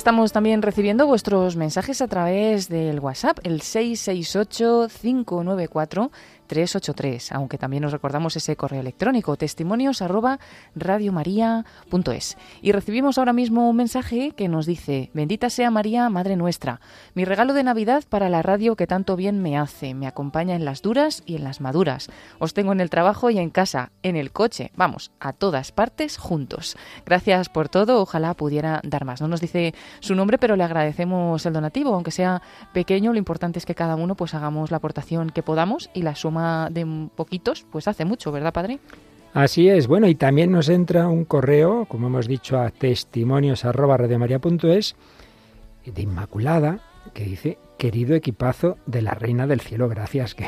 Estamos también recibiendo vuestros mensajes a través del WhatsApp, el 668 594 383, aunque también nos recordamos ese correo electrónico testimonios. Y recibimos ahora mismo un mensaje que nos dice, bendita sea María, Madre nuestra, mi regalo de Navidad para la radio que tanto bien me hace, me acompaña en las duras y en las maduras. Os tengo en el trabajo y en casa, en el coche, vamos, a todas partes juntos. Gracias por todo, ojalá pudiera dar más. No nos dice su nombre, pero le agradecemos el donativo, aunque sea pequeño, lo importante es que cada uno pues hagamos la aportación que podamos y la suma de poquitos, pues hace mucho, ¿verdad, padre? Así es. Bueno, y también nos entra un correo, como hemos dicho, a testimonios de Inmaculada, que dice querido equipazo de la Reina del Cielo. Gracias, *laughs* qué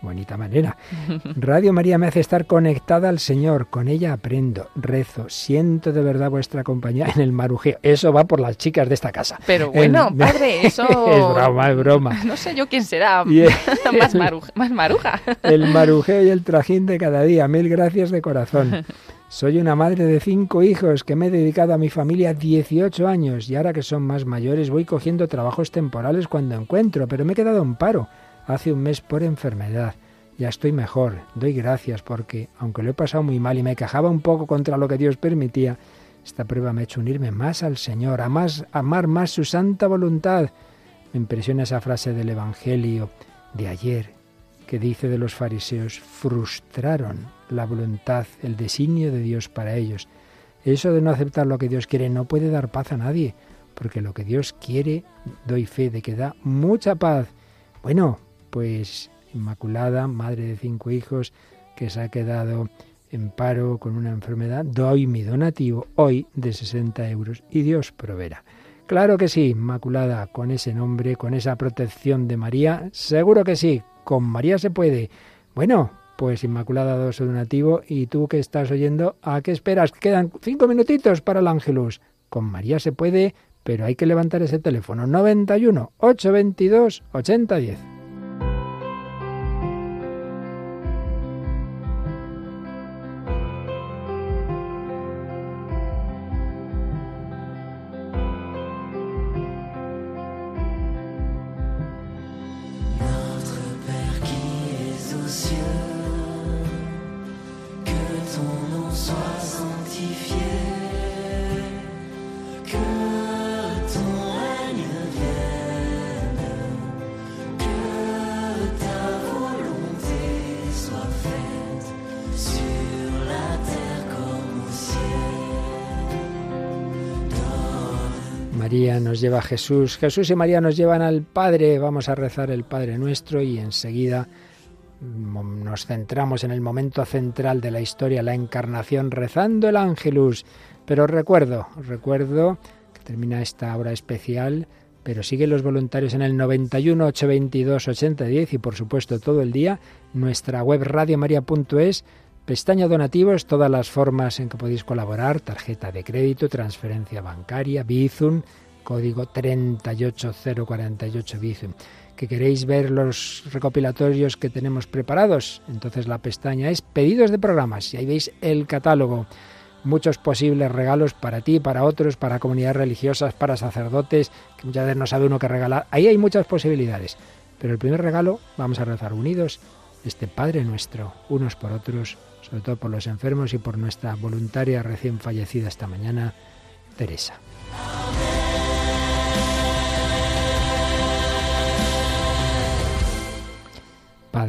bonita manera. *laughs* Radio María me hace estar conectada al Señor, con ella aprendo, rezo, siento de verdad vuestra compañía en el marujeo. Eso va por las chicas de esta casa. Pero bueno, *laughs* padre, eso... es broma, es broma. No sé yo quién será más, maruja, más maruja. el marujeo y el trajín de cada día. Mil gracias de corazón. Soy una madre de cinco hijos que me he dedicado a mi familia 18 años y ahora que son más mayores voy cogiendo trabajos temporales cuando encuentro, pero me he quedado en paro hace un mes por enfermedad. Ya estoy mejor, doy gracias porque, aunque lo he pasado muy mal y me quejaba un poco contra lo que Dios permitía, esta prueba me ha hecho unirme más al Señor, a más, amar más su santa voluntad. Me impresiona esa frase del Evangelio de ayer que dice de los fariseos, frustraron la voluntad, el designio de Dios para ellos. Eso de no aceptar lo que Dios quiere no puede dar paz a nadie, porque lo que Dios quiere, doy fe de que da mucha paz. Bueno, pues Inmaculada, madre de cinco hijos, que se ha quedado en paro con una enfermedad, doy mi donativo hoy de 60 euros y Dios proveerá. Claro que sí, Inmaculada, con ese nombre, con esa protección de María, seguro que sí, con María se puede. Bueno, pues Inmaculada dos donativo y tú que estás oyendo, ¿a qué esperas? Quedan cinco minutitos para el Ángelus. Con María se puede, pero hay que levantar ese teléfono 91 822 8010. Lleva Jesús, Jesús y María nos llevan al Padre. Vamos a rezar el Padre nuestro y enseguida mm, nos centramos en el momento central de la historia, la encarnación, rezando el ángelus. Pero recuerdo, recuerdo que termina esta hora especial, pero siguen los voluntarios en el 91 822 8010 y por supuesto todo el día nuestra web radiomaria.es Pestaña donativos, todas las formas en que podéis colaborar, tarjeta de crédito, transferencia bancaria, Bizum, código 38048 dice que queréis ver los recopilatorios que tenemos preparados. Entonces la pestaña es pedidos de programas y ahí veis el catálogo. Muchos posibles regalos para ti, para otros, para comunidades religiosas, para sacerdotes, que muchas veces no sabe uno qué regalar. Ahí hay muchas posibilidades. Pero el primer regalo, vamos a rezar unidos, este Padre nuestro, unos por otros, sobre todo por los enfermos y por nuestra voluntaria recién fallecida esta mañana, Teresa.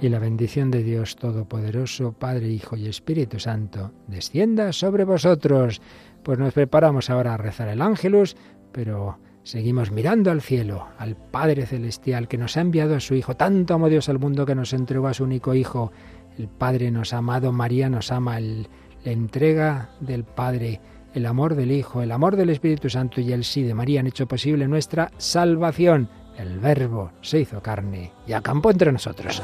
Y la bendición de Dios Todopoderoso, Padre, Hijo y Espíritu Santo, descienda sobre vosotros. Pues nos preparamos ahora a rezar el ángelus, pero seguimos mirando al cielo, al Padre Celestial que nos ha enviado a su Hijo. Tanto amó Dios al mundo que nos entregó a su único Hijo. El Padre nos ha amado, María nos ama, la entrega del Padre, el amor del Hijo, el amor del Espíritu Santo y el sí de María han hecho posible nuestra salvación. El Verbo se hizo carne y acampó entre nosotros.